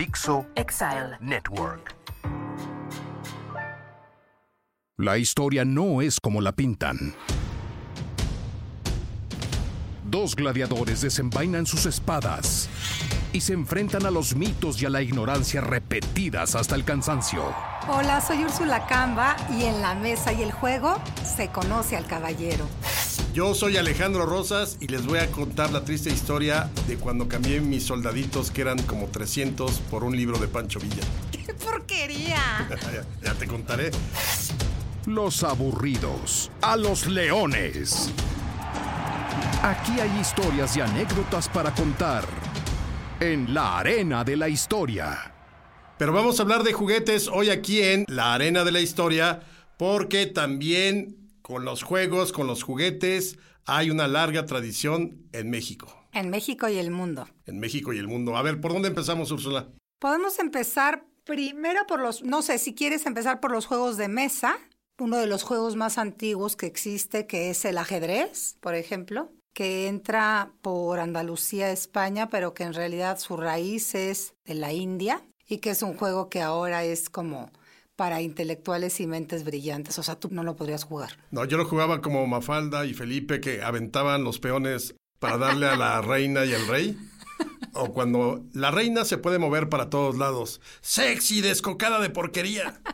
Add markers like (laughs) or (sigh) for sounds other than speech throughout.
Dixo Exile. Network. La historia no es como la pintan. Dos gladiadores desenvainan sus espadas y se enfrentan a los mitos y a la ignorancia repetidas hasta el cansancio. Hola, soy Úrsula Camba y en la mesa y el juego se conoce al caballero. Yo soy Alejandro Rosas y les voy a contar la triste historia de cuando cambié mis soldaditos, que eran como 300, por un libro de Pancho Villa. (laughs) ¡Qué porquería! (laughs) ya, ya te contaré. Los aburridos a los leones. Aquí hay historias y anécdotas para contar en la arena de la historia. Pero vamos a hablar de juguetes hoy aquí en la arena de la historia, porque también con los juegos, con los juguetes, hay una larga tradición en México. En México y el mundo. En México y el mundo. A ver, ¿por dónde empezamos, Úrsula? Podemos empezar primero por los, no sé, si quieres empezar por los juegos de mesa, uno de los juegos más antiguos que existe, que es el ajedrez, por ejemplo, que entra por Andalucía, España, pero que en realidad su raíz es de la India y que es un juego que ahora es como para intelectuales y mentes brillantes. O sea, tú no lo podrías jugar. No, yo lo jugaba como Mafalda y Felipe que aventaban los peones para darle a la reina y al rey. O cuando la reina se puede mover para todos lados. Sexy, descocada de porquería. (laughs)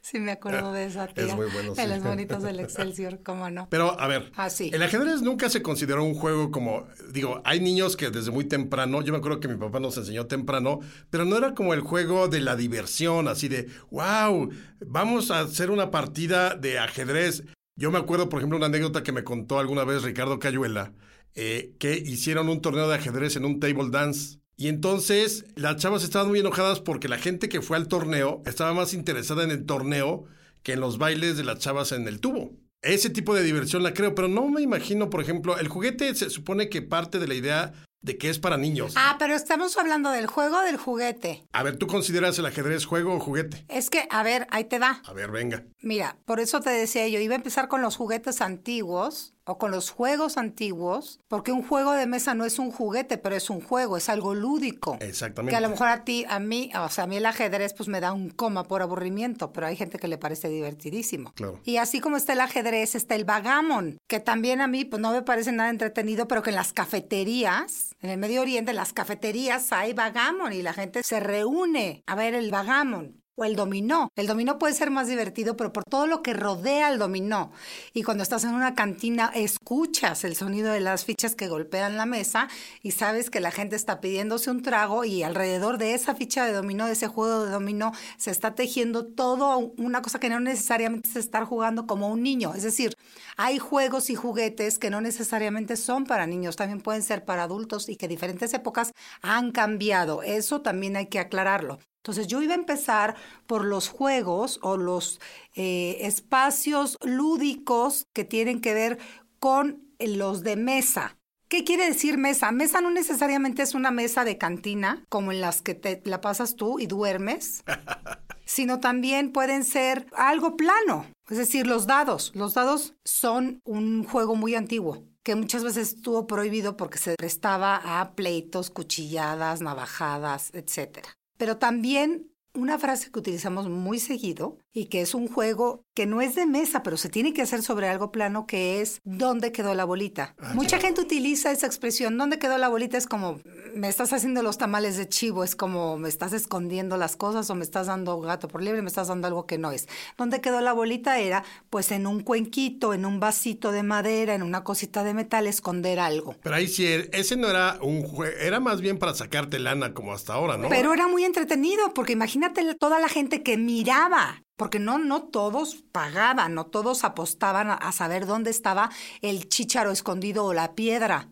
Sí, me acuerdo de esa tía. Es muy bueno, los bonitos del (laughs) Excelsior, cómo no. Pero, a ver, Ah, sí. el ajedrez nunca se consideró un juego como, digo, hay niños que desde muy temprano, yo me acuerdo que mi papá nos enseñó temprano, pero no era como el juego de la diversión, así de, wow, vamos a hacer una partida de ajedrez. Yo me acuerdo, por ejemplo, una anécdota que me contó alguna vez Ricardo Cayuela, eh, que hicieron un torneo de ajedrez en un table dance. Y entonces las chavas estaban muy enojadas porque la gente que fue al torneo estaba más interesada en el torneo que en los bailes de las chavas en el tubo. Ese tipo de diversión la creo, pero no me imagino, por ejemplo, el juguete se supone que parte de la idea de que es para niños. Ah, pero estamos hablando del juego o del juguete. A ver, ¿tú consideras el ajedrez juego o juguete? Es que, a ver, ahí te va. A ver, venga. Mira, por eso te decía yo, iba a empezar con los juguetes antiguos o con los juegos antiguos, porque un juego de mesa no es un juguete, pero es un juego, es algo lúdico. Exactamente. Que a lo mejor a ti, a mí, o sea, a mí el ajedrez pues me da un coma por aburrimiento, pero hay gente que le parece divertidísimo. Claro. Y así como está el ajedrez, está el vagamon, que también a mí pues no me parece nada entretenido, pero que en las cafeterías, en el Medio Oriente, en las cafeterías hay vagamon y la gente se reúne a ver el vagamon. O el dominó. El dominó puede ser más divertido, pero por todo lo que rodea al dominó. Y cuando estás en una cantina, escuchas el sonido de las fichas que golpean la mesa y sabes que la gente está pidiéndose un trago y alrededor de esa ficha de dominó, de ese juego de dominó, se está tejiendo todo una cosa que no necesariamente es estar jugando como un niño. Es decir, hay juegos y juguetes que no necesariamente son para niños, también pueden ser para adultos y que diferentes épocas han cambiado. Eso también hay que aclararlo. Entonces yo iba a empezar por los juegos o los eh, espacios lúdicos que tienen que ver con los de mesa. ¿Qué quiere decir mesa? Mesa no necesariamente es una mesa de cantina, como en las que te la pasas tú y duermes, (laughs) sino también pueden ser algo plano, es decir, los dados. Los dados son un juego muy antiguo que muchas veces estuvo prohibido porque se prestaba a pleitos, cuchilladas, navajadas, etcétera. Pero también una frase que utilizamos muy seguido y que es un juego que no es de mesa, pero se tiene que hacer sobre algo plano, que es ¿dónde quedó la bolita? Mucha gente utiliza esa expresión, ¿dónde quedó la bolita? Es como, me estás haciendo los tamales de chivo, es como, me estás escondiendo las cosas o me estás dando gato por liebre, me estás dando algo que no es. ¿Dónde quedó la bolita? Era, pues, en un cuenquito, en un vasito de madera, en una cosita de metal, esconder algo. Pero ahí sí, ese no era un juego, era más bien para sacarte lana como hasta ahora, ¿no? Pero era muy entretenido, porque imagínate toda la gente que miraba. Porque no, no todos pagaban, no todos apostaban a, saber dónde estaba el chícharo escondido o la piedra,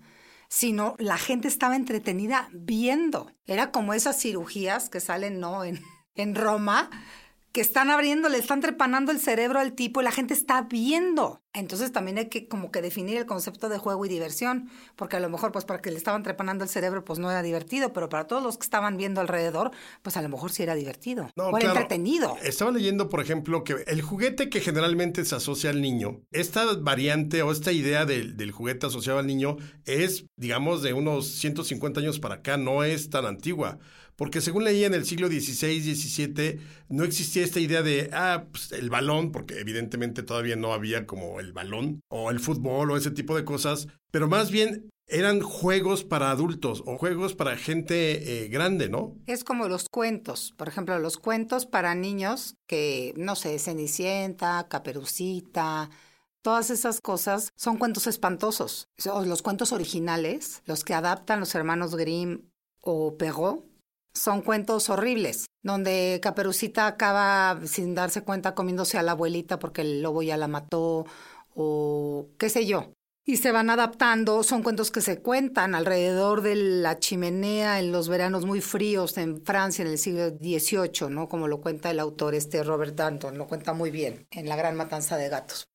sino la gente estaba entretenida viendo. Era como esas cirugías que salen, ¿no? En, en Roma, que están abriendo, le están trepanando el cerebro al tipo y la gente está viendo. Entonces también hay que como que definir el concepto de juego y diversión, porque a lo mejor pues para que le estaban trepanando el cerebro pues no era divertido, pero para todos los que estaban viendo alrededor pues a lo mejor sí era divertido No, o era claro. entretenido. Estaba leyendo, por ejemplo, que el juguete que generalmente se asocia al niño, esta variante o esta idea del, del juguete asociado al niño es, digamos, de unos 150 años para acá, no es tan antigua. Porque según leía en el siglo XVI, XVII, no existía esta idea de, ah, pues el balón, porque evidentemente todavía no había como el balón, o el fútbol, o ese tipo de cosas, pero más bien eran juegos para adultos o juegos para gente eh, grande, ¿no? Es como los cuentos, por ejemplo, los cuentos para niños que, no sé, Cenicienta, Caperucita, todas esas cosas son cuentos espantosos. Los cuentos originales, los que adaptan los hermanos Grimm o Perrault, son cuentos horribles, donde Caperucita acaba sin darse cuenta comiéndose a la abuelita porque el lobo ya la mató o qué sé yo y se van adaptando. Son cuentos que se cuentan alrededor de la chimenea en los veranos muy fríos en Francia en el siglo XVIII, ¿no? Como lo cuenta el autor este Robert Danton, lo cuenta muy bien en La Gran Matanza de Gatos.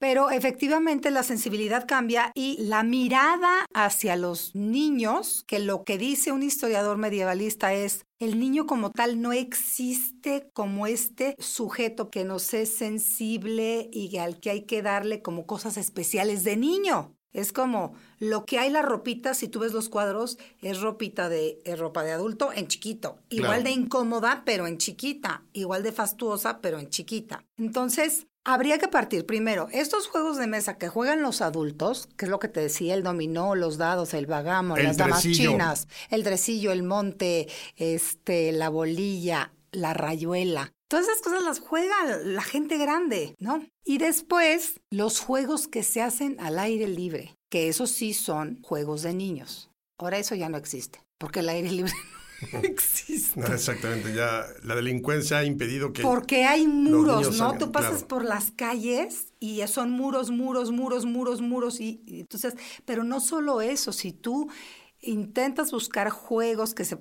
Pero efectivamente la sensibilidad cambia y la mirada hacia los niños, que lo que dice un historiador medievalista es, el niño como tal no existe como este sujeto que nos es sensible y al que hay que darle como cosas especiales de niño. Es como lo que hay la ropita, si tú ves los cuadros, es ropita de ropa de adulto en chiquito, igual de incómoda, pero en chiquita, igual de fastuosa, pero en chiquita. Entonces, Habría que partir primero, estos juegos de mesa que juegan los adultos, que es lo que te decía, el dominó, los dados, el bagamo, las damas chinas, el dresillo, el monte, este, la bolilla, la rayuela. Todas esas cosas las juega la gente grande, ¿no? Y después, los juegos que se hacen al aire libre, que esos sí son juegos de niños. Ahora eso ya no existe, porque el aire (laughs) libre (laughs) existe. exactamente, ya la delincuencia ha impedido que... Porque hay muros, ¿no? Tú pasas por las calles y son muros, muros, muros, muros, muros. Y, entonces, pero no solo eso, si tú intentas buscar juegos que se...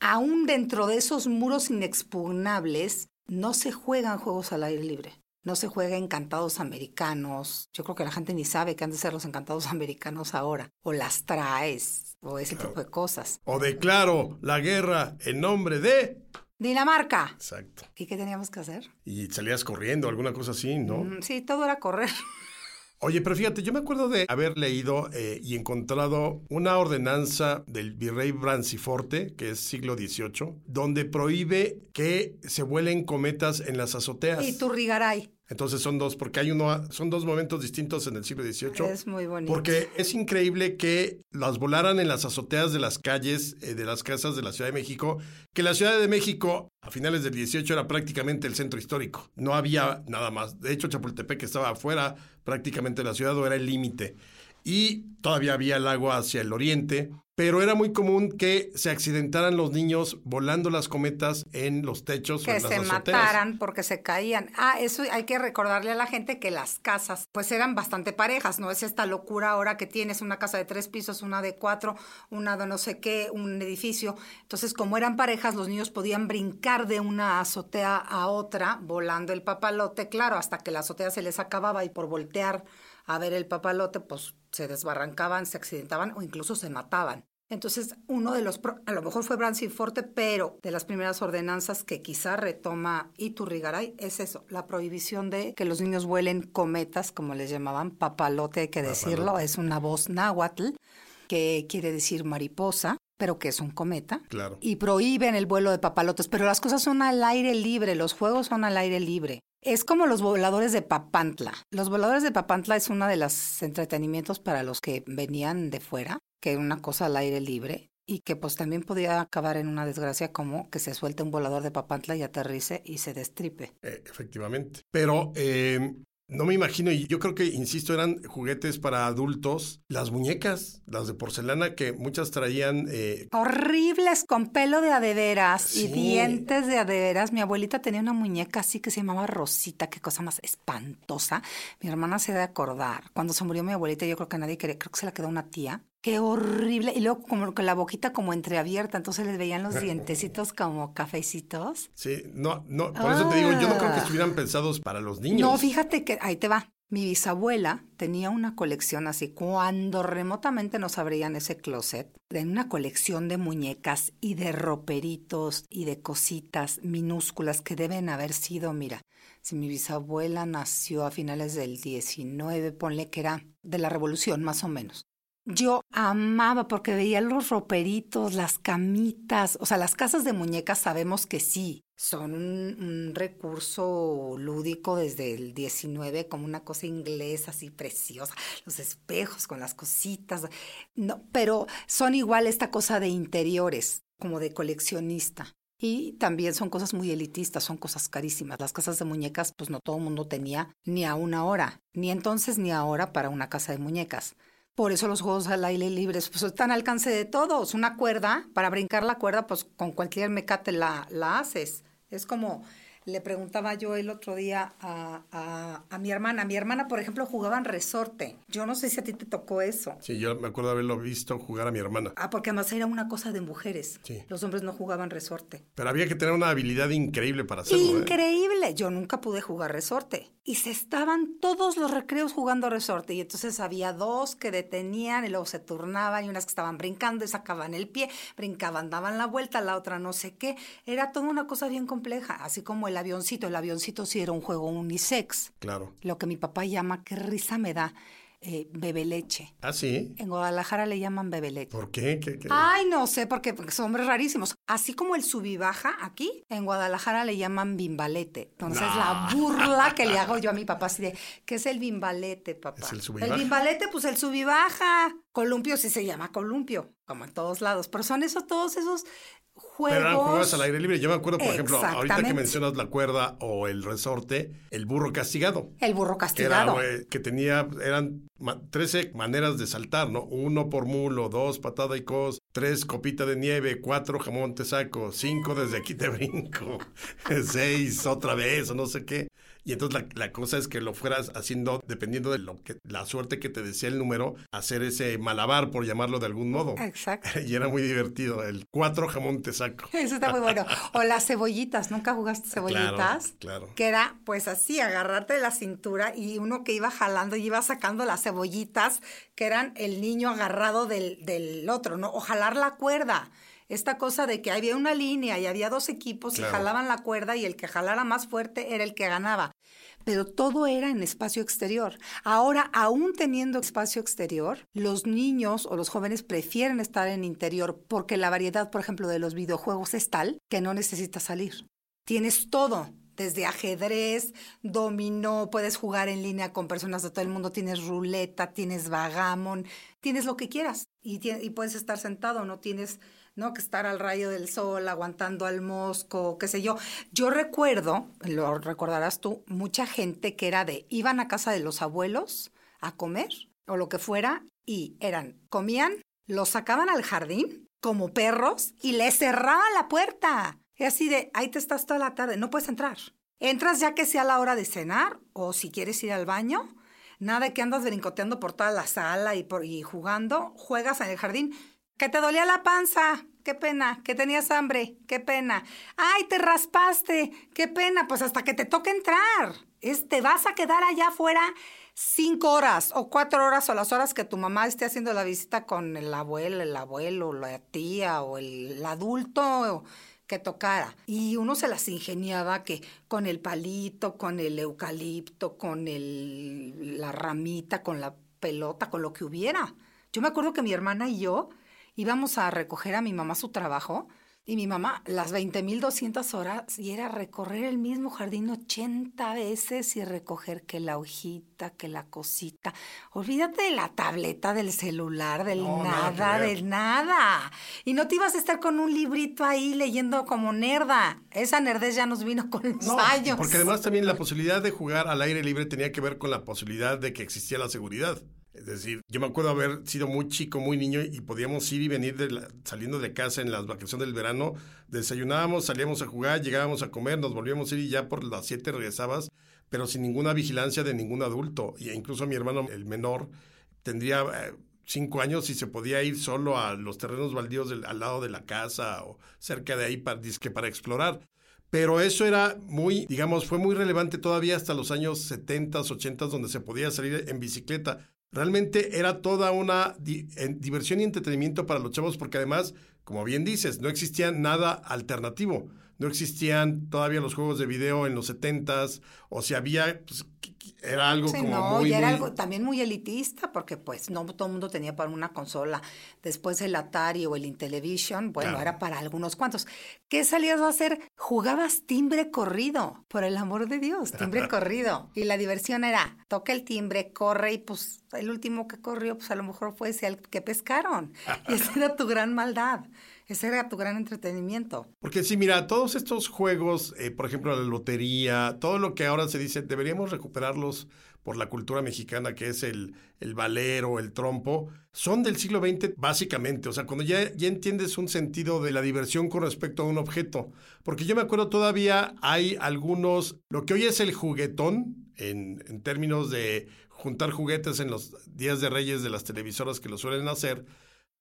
Aún dentro de esos muros inexpugnables, no se juegan juegos al aire libre. No se juega encantados americanos. Yo creo que la gente ni sabe que han de ser los encantados (laughs) americanos ahora. O las traes o ese tipo de cosas. O declaro la guerra en nombre de... Dinamarca. Exacto. ¿Y qué teníamos que hacer? Y salías corriendo, alguna cosa así, ¿no? Mm, sí, todo era correr. (laughs) Oye, pero fíjate, yo me acuerdo de haber leído eh, y encontrado una ordenanza del virrey Branciforte, que es siglo XVIII, donde prohíbe que se vuelen cometas en las azoteas. Y Turrigaray. Entonces son dos, porque hay uno, son dos momentos distintos en el siglo XVIII. Es muy bonito. Porque es increíble que las volaran en las azoteas de las calles, eh, de las casas de la Ciudad de México, que la Ciudad de México a finales del XVIII era prácticamente el centro histórico. No había nada más. De hecho, Chapultepec estaba afuera prácticamente de la ciudad o era el límite. Y todavía había el agua hacia el oriente pero era muy común que se accidentaran los niños volando las cometas en los techos que o en las se mataran porque se caían. Ah, eso hay que recordarle a la gente que las casas pues eran bastante parejas, no es esta locura ahora que tienes una casa de tres pisos, una de cuatro, una de no sé qué, un edificio. Entonces, como eran parejas, los niños podían brincar de una azotea a otra volando el papalote, claro, hasta que la azotea se les acababa y por voltear a ver el papalote, pues se desbarrancaban, se accidentaban o incluso se mataban. Entonces, uno de los, a lo mejor fue Forte, pero de las primeras ordenanzas que quizá retoma Iturrigaray es eso, la prohibición de que los niños vuelen cometas, como les llamaban, papalote, hay que decirlo, es una voz náhuatl, que quiere decir mariposa, pero que es un cometa. Claro. Y prohíben el vuelo de papalotes, pero las cosas son al aire libre, los juegos son al aire libre. Es como los voladores de Papantla. Los voladores de Papantla es uno de los entretenimientos para los que venían de fuera, que era una cosa al aire libre y que pues también podía acabar en una desgracia como que se suelte un volador de Papantla y aterrice y se destripe. Eh, efectivamente. Pero eh, no me imagino, y yo creo que, insisto, eran juguetes para adultos. Las muñecas, las de porcelana, que muchas traían... Eh... Horribles, con pelo de adeveras y dientes de adeveras. Mi abuelita tenía una muñeca así que se llamaba Rosita, qué cosa más espantosa. Mi hermana se debe acordar. Cuando se murió mi abuelita, yo creo que nadie quería, creo que se la quedó una tía. Qué horrible. Y luego como con la boquita como entreabierta, entonces les veían los dientecitos como cafecitos. Sí, no, no, por eso te digo, yo no creo que ah. estuvieran pensados para los niños. No, fíjate que ahí te va. Mi bisabuela tenía una colección así, cuando remotamente nos abrían ese closet, de una colección de muñecas y de roperitos y de cositas minúsculas que deben haber sido, mira, si mi bisabuela nació a finales del 19, ponle que era de la revolución más o menos Yo amaba porque veía los roperitos, las camitas, o sea, las casas de muñecas sabemos que sí, son un, recurso lúdico desde el 19 como una cosa inglesa así preciosa, los espejos con las cositas, no, pero son igual esta cosa de interiores, como de coleccionista. Y también son cosas muy elitistas, son cosas carísimas. Las casas de muñecas, pues no todo el mundo tenía ni a una hora, ni entonces ni ahora para una casa de muñecas. Por eso los juegos al aire libre pues, están al alcance de todos. Una cuerda, para brincar la cuerda, pues con cualquier mecate la, la haces. Es como le preguntaba yo el otro día a, a, mi hermana. Mi hermana, por ejemplo, jugaba en resorte. Yo no sé si a ti te tocó eso. Sí, yo me acuerdo haberlo visto jugar a mi hermana. Ah, porque además era una cosa de mujeres. Sí. Los hombres no jugaban resorte. Pero había que tener una habilidad increíble para hacerlo. ¿eh? Increíble. Yo nunca pude jugar resorte. Y se estaban todos los recreos jugando resorte. Y entonces había dos que detenían y luego se turnaban y unas que estaban brincando y sacaban el pie, brincaban, daban la vuelta, la otra no sé qué. Era toda una cosa bien compleja, así como el avioncito. El avioncito sí era un juego unisex. Claro. Lo que mi papá llama, qué risa me da, eh, bebe leche. ¿Ah, sí? En Guadalajara le llaman bebe leche. ¿Por qué? ¿Qué, Ay, no sé, porque, porque, son hombres rarísimos. Así como el subibaja aquí, en Guadalajara le llaman bimbalete. Entonces, la burla que le hago yo a mi papá, así de, ¿qué es el bimbalete, papá? ¿Es el subibaja? El bimbalete, pues el subibaja. Columpio sí se llama columpio, como en todos lados. Pero son eso, todos esos juegos. Pero eran juegos al aire libre. Yo me acuerdo, por ejemplo, ahorita que mencionas la cuerda o el resorte, el burro castigado. El burro castigado. Que, que tenía, eran 13 maneras de saltar, ¿no? Uno por mulo, dos patada y cos, tres copita de nieve, cuatro jamón te saco, cinco desde aquí te (laughs) brinco, (laughs) seis otra vez o no sé qué. Y entonces la, cosa es que lo fueras haciendo, dependiendo de lo que la suerte que te decía el número, hacer ese malabar, por llamarlo de algún modo. Exacto. (laughs) Y era muy divertido. El cuatro jamón te saco. (laughs) Eso está muy bueno. O las cebollitas. ¿Nunca jugaste cebollitas? Claro, claro. Que era, pues así, agarrarte de la cintura y uno que iba jalando y iba sacando las cebollitas, que eran el niño agarrado del, del otro, ¿no? O jalar la cuerda esta cosa de que había una línea y había dos equipos y jalaban la cuerda y el que jalara más fuerte era el que ganaba. Pero todo era en espacio exterior. Ahora, aún teniendo espacio exterior, los niños o los jóvenes prefieren estar en interior porque la variedad, por ejemplo, de los videojuegos es tal que no necesitas salir. Tienes todo, desde ajedrez, dominó, puedes jugar en línea con personas de todo el mundo, tienes ruleta, tienes vagamon, tienes lo que quieras y, y puedes estar sentado, no tienes ¿no? Que estar al rayo del sol, aguantando al mosco, qué sé yo. Yo recuerdo, lo recordarás tú, mucha gente que era de, iban a casa de los abuelos a comer o lo que fuera y eran, comían, los sacaban al jardín como perros y les cerraban la puerta. Y así de, ahí te estás toda la tarde, no puedes entrar. Entras ya que sea la hora de cenar o si quieres ir al baño. Nada que andas brincoteando por toda la sala y, por, y jugando, juegas en el jardín que te dolía la panza, qué pena, que tenías hambre, qué pena. Ay, te raspaste, qué pena, pues hasta que te toque entrar. Es, te vas a quedar allá afuera cinco horas o cuatro horas o las horas que tu mamá esté haciendo la visita con el abuelo, el abuelo, la tía o el, adulto que tocara. Y uno se las ingeniaba que con el palito, con el eucalipto, con el, la ramita, con la pelota, con lo que hubiera. Yo me acuerdo que mi hermana y yo íbamos a recoger a mi mamá su trabajo y mi mamá las 20.200 horas y era recorrer el mismo jardín 80 veces y recoger que la hojita, que la cosita. Olvídate de la tableta, del celular, del nada, del nada. Y no te ibas a estar con un librito ahí leyendo como nerda. Esa nerdez ya nos vino con los años. Porque además también la posibilidad de jugar al aire libre tenía que ver con la posibilidad de que existía la seguridad. Es decir, yo me acuerdo haber sido muy chico, muy niño y podíamos ir y venir saliendo de casa en las vacaciones del verano. Desayunábamos, salíamos a jugar, llegábamos a comer, nos volvíamos a ir y ya por las siete regresabas, pero sin ninguna vigilancia de ningún adulto. Y incluso mi hermano, el menor, tendría eh, cinco años y se podía ir solo a los terrenos baldíos al lado de la casa o cerca de ahí para, para explorar. Pero eso era muy, digamos, fue muy relevante todavía hasta los años 70, 80, donde se podía salir en bicicleta. Realmente era toda una diversión y entretenimiento para los chavos porque además, como bien dices, no existía nada alternativo. No existían todavía los juegos de video en los 70s, o si había, pues, era algo como no, muy, y era muy- algo también muy elitista, porque pues no todo el mundo tenía para una consola. Después el Atari o el Intellivision, bueno, Claro. era para algunos cuantos. ¿Qué salías a hacer? Jugabas timbre corrido, por el amor de Dios, timbre (laughs) corrido. Y la diversión era, toca el timbre, corre y pues el último que corrió, pues a lo mejor fue ese al que pescaron. (laughs) Y esa era tu gran maldad, ese era tu gran entretenimiento. Porque sí, mira, todos estos juegos, eh, por ejemplo, la lotería, todo lo que ahora se dice, deberíamos recuperarlos por la cultura mexicana, que es el, el valero, el trompo, son del siglo XX básicamente. O sea, cuando ya, ya entiendes un sentido de la diversión con respecto a un objeto. Porque yo me acuerdo todavía hay algunos, lo que hoy es el juguetón, en, en términos de juntar juguetes en los días de reyes de las televisoras que lo suelen hacer,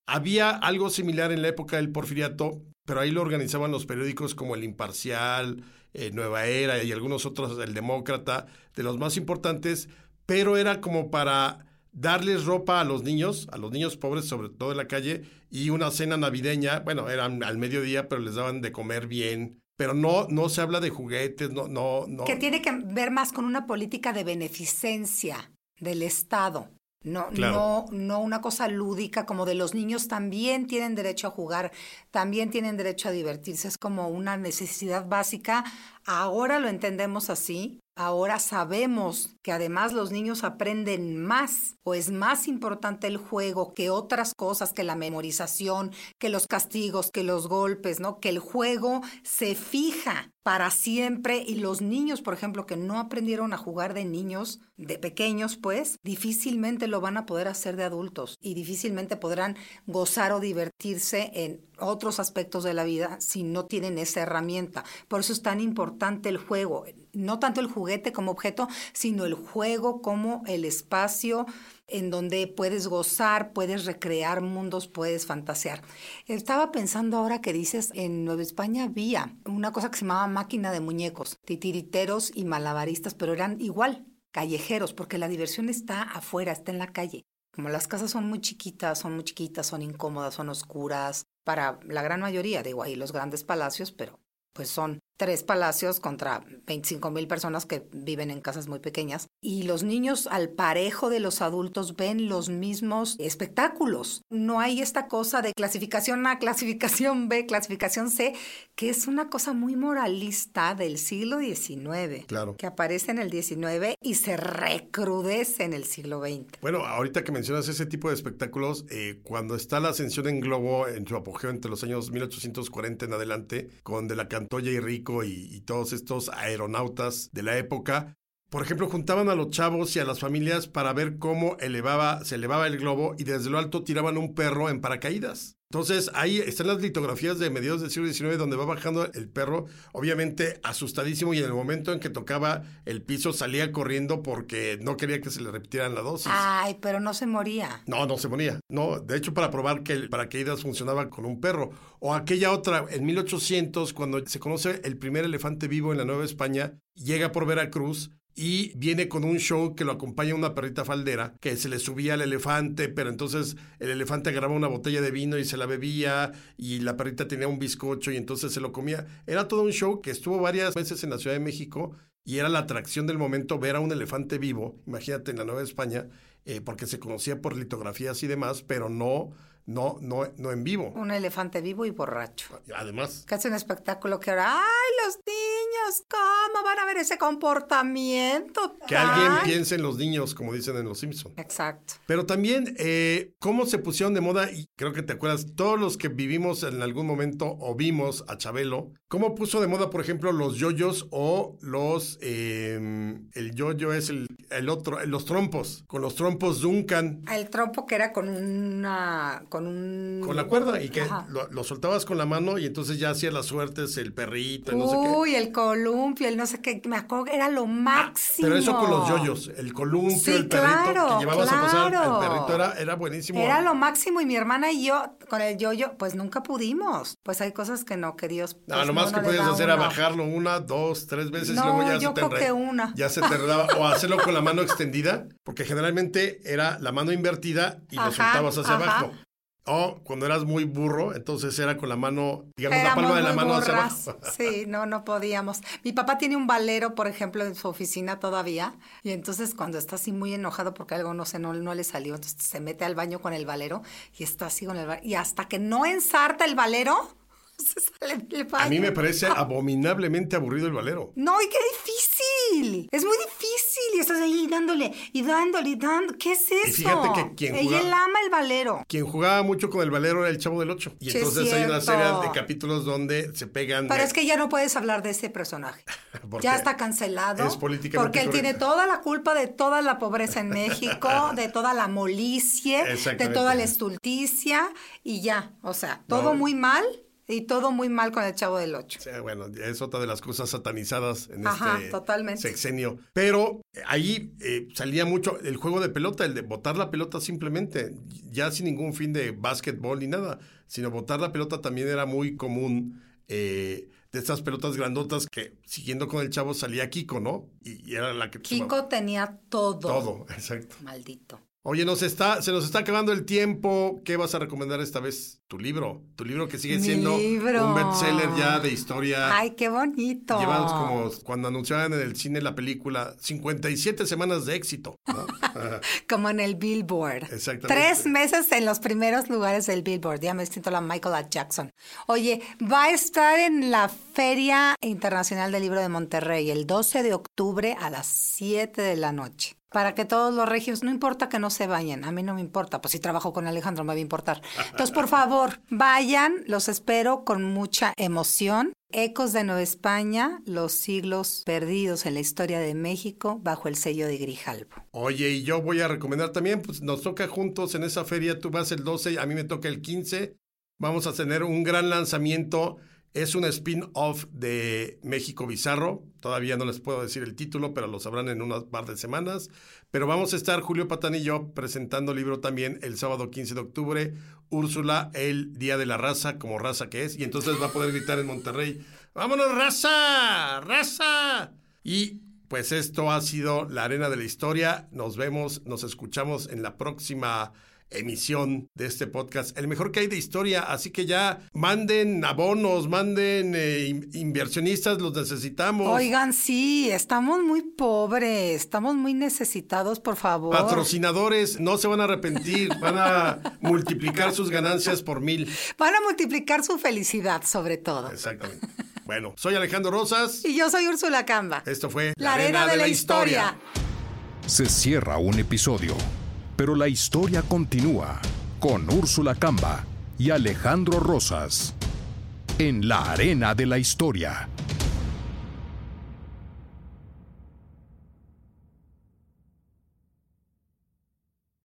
había algo similar en la época del porfiriato, pero ahí lo organizaban los periódicos como El Imparcial, eh, Nueva Era y algunos otros, El Demócrata, de los más importantes, pero era como para darles ropa a los niños, a los niños pobres, sobre todo en la calle, y una cena navideña, bueno, eran al mediodía, pero les daban de comer bien. Pero no, no se habla de juguetes, no, no, no. Que tiene que ver más con una política de beneficencia del Estado. No, Claro. no, no una cosa lúdica como de los niños también tienen derecho a jugar, también tienen derecho a divertirse, es como una necesidad básica. Ahora lo entendemos así, ahora sabemos que además los niños aprenden más o es más importante el juego que otras cosas, que la memorización, que los castigos, que los golpes, ¿no? Que el juego se fija para siempre y los niños, por ejemplo, que no aprendieron a jugar de niños, de pequeños, pues, difícilmente lo van a poder hacer de adultos y difícilmente podrán gozar o divertirse en otros aspectos de la vida si no tienen esa herramienta. Por eso es tan importante el juego, no tanto el juguete como objeto, sino el juego como el espacio en donde puedes gozar, puedes recrear mundos, puedes fantasear. Estaba pensando ahora que dices, en Nueva España había una cosa que se llamaba máquina de muñecos, titiriteros y malabaristas, pero eran igual, callejeros, porque la diversión está afuera, está en la calle. Como las casas son muy chiquitas, son muy chiquitas, son incómodas, son oscuras, para la gran mayoría, digo ahí los grandes palacios, pero pues son tres palacios contra 25 mil personas que viven en casas muy pequeñas. Y los niños al parejo de los adultos ven los mismos espectáculos. No hay esta cosa de clasificación A, clasificación B, clasificación C, que es una cosa muy moralista del siglo XIX. Claro. Que aparece en el XIX y se recrudece en el siglo XX. Bueno, ahorita que mencionas ese tipo de espectáculos, eh, cuando está la ascensión en globo en su apogeo entre los años 1840 en adelante, con De la Cantoya y Rico y, y todos estos aeronautas de la época, por ejemplo, juntaban a los chavos y a las familias para ver cómo elevaba, se elevaba el globo y desde lo alto tiraban un perro en paracaídas. Entonces ahí están las litografías de mediados del siglo XIX donde va bajando el perro, obviamente asustadísimo y en el momento en que tocaba el piso salía corriendo porque no quería que se le repitieran la dosis. Ay, pero no se moría. No, no se ponía. No, de hecho, para probar que el paracaídas funcionaba con un perro. O aquella otra, en 1800, cuando se conoce el primer elefante vivo en la Nueva España, llega por Veracruz y viene con un show que lo acompaña una perrita faldera que se le subía al elefante, pero entonces el elefante agarraba una botella de vino y se la bebía y la perrita tenía un bizcocho y entonces se lo comía. Era todo un show que estuvo varias veces en la Ciudad de México y era la atracción del momento ver a un elefante vivo, imagínate en la Nueva España, eh, porque se conocía por litografías y demás, pero no, no, no, no en vivo. Un elefante vivo y borracho. Además, Que hace un espectáculo que ahora, ¡ay, los niños! ¿Cómo van a ver ese comportamiento? que alguien tan-?" piense en los niños, como dicen en Los Simpson. Exacto. Pero también, eh, ¿cómo se pusieron de moda? Y creo que te acuerdas, todos los que vivimos en algún momento o vimos a Chabelo, ¿cómo puso de moda, por ejemplo, los yoyos o los... eh, el yoyo es el, el otro, los trompos, con los trompos Duncan. El trompo que era con una... Con un... Con la cuerda y que lo, lo soltabas con la mano y entonces ya hacía las suertes el perrito y no sé qué. Uy, el columpio, el no sé qué, me acuerdo que era lo máximo. Pero eso con los yoyos, el columpio, Sí, el perrito claro, que llevabas a pasar al perrito era, era buenísimo. Era lo máximo y mi hermana y yo con el yoyo, pues nunca pudimos. Pues hay cosas que no, que Dios. No, pues, lo más no que podías a hacer era uno. bajarlo una, dos, tres veces No, y luego ya yo se te creo que una. Ya se te enredaba. O hacerlo con la mano extendida, porque generalmente era la mano invertida y lo soltabas hacia ajá. abajo. O cuando eras muy burro, entonces era con la mano, digamos, la palma de la mano hacia abajo. Sí, no, no podíamos. Mi papá tiene un valero, por ejemplo, en su oficina todavía. Y entonces cuando está así muy enojado porque algo no sé, no, no le salió, entonces se mete al baño con el valero y está así con el valero. Y hasta que no ensarta el valero, (laughs) A mí me parece abominablemente aburrido el valero. No, y qué difícil. Es muy difícil. Y estás ahí dándole y dándole y dándole. ¿Qué es eso? Y fíjate que quien jugaba, Ella ama el valero. Quien jugaba mucho con el valero era el Chavo del Ocho. Y entonces hay una serie de capítulos donde se pegan. Pero es que ya no puedes hablar de ese personaje. (laughs) ya está cancelado. Es políticamente Porque él tiene toda la culpa de toda la pobreza en (laughs) México, de toda la molicie, de toda la estulticia y ya. O sea, todo muy mal y todo muy mal con el Chavo del Ocho. Sí, bueno, es otra de las cosas satanizadas en este totalmente. sexenio. Pero eh, ahí eh, salía mucho el juego de pelota, el de botar la pelota simplemente, ya sin ningún fin de básquetbol ni nada, sino botar la pelota también era muy común. Eh, de estas pelotas grandotas que siguiendo con el chavo salía Kiko, ¿no? Y, era la que... Kiko tenía todo. Todo, (laughs) exacto. Maldito. Oye, nos está, se nos está acabando el tiempo. ¿Qué vas a recomendar esta vez? Tu libro. Tu libro que sigue siendo un bestseller ya de historia. Ay, qué bonito. Llevamos como cuando anunciaban en el cine la película 57 semanas de éxito. (laughs) como en el Billboard. Exactamente. Tres meses en los primeros lugares del Billboard. Ya me siento la Michael A. Jackson. Oye, va a estar en la Feria Internacional del Libro de Monterrey el 12 de octubre a las 7 de la noche para que todos los regios, no importa que no se vayan, a mí no me importa, pues si trabajo con Alejandro me va a importar. Entonces, por favor, vayan, los espero con mucha emoción. Ecos de Nueva España, los siglos perdidos en la historia de México bajo el sello de Grijalvo. Oye, y yo voy a recomendar también, pues nos toca juntos en esa feria, tú vas el 12, a mí me toca el 15, vamos a tener un gran lanzamiento es un spin-off de México Bizarro. Todavía no les puedo decir el título, pero lo sabrán en unas par de semanas. Pero vamos a estar, Julio Patán y yo, presentando el libro también el sábado 15 de octubre. Úrsula, el Día de la Raza, como raza que es. Y entonces va a poder gritar en Monterrey, ¡vámonos, raza! ¡Raza! Y pues esto ha sido la arena de la historia. Nos vemos, nos escuchamos en la próxima emisión de este podcast, el mejor que hay de historia. Así que ya manden abonos, manden eh, inversionistas, los necesitamos. Oigan, sí, estamos muy pobres, estamos muy necesitados, por favor. Patrocinadores, no se van a arrepentir, (laughs) van a multiplicar sus ganancias por mil. Van a multiplicar su felicidad, sobre todo. Exactamente. Bueno, soy Alejandro Rosas. Y yo soy Úrsula Camba. Esto fue La, Arena, de, la, historia. Se cierra un episodio pero la historia continúa con Úrsula Camba y Alejandro Rosas en la arena de la historia.